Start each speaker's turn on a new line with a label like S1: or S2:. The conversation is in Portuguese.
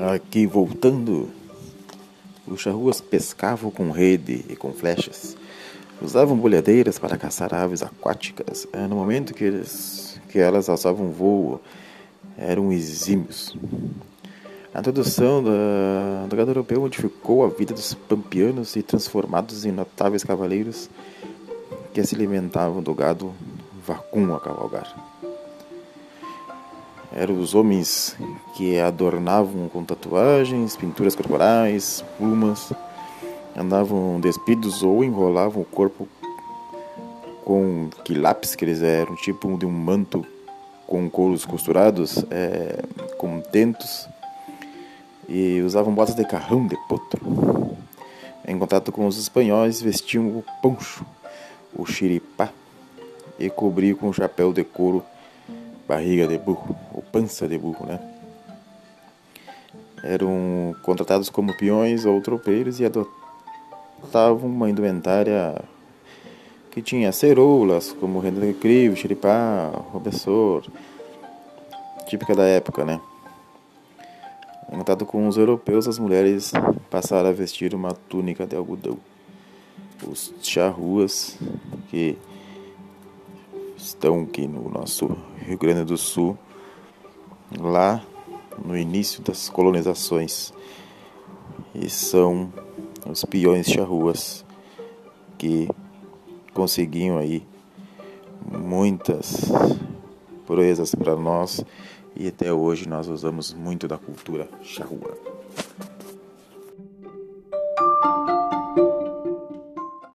S1: Aqui voltando, os charruas pescavam com rede e com flechas. Usavam bolhadeiras para caçar aves aquáticas. É, no momento que, eles, que elas alçavam voo, eram exímios. A introdução da, do gado europeu modificou a vida dos pampianos e transformados em notáveis cavaleiros que se alimentavam do gado vacum a cavalgar eram os homens que adornavam com tatuagens, pinturas corporais, plumas, andavam despidos ou enrolavam o corpo com quilapes, que eles eram tipo de um manto com couros costurados, é, com tentos, e usavam botas de carrão de potro. Em contato com os espanhóis, vestiam o poncho, o xiripá, e cobriam com chapéu de couro barriga de burro, ou pança de burro, né? Eram contratados como peões ou tropeiros e adotavam uma indumentária que tinha ceroulas, como renda de crivo, xiripá, robessor, típica da época, né? Em contato com os europeus, as mulheres passaram a vestir uma túnica de algodão. Os charruas, que estão aqui no nosso Rio Grande do Sul, lá no início das colonizações. E são os peões charruas que conseguiam aí muitas proezas para nós e até hoje nós usamos muito da cultura charrua.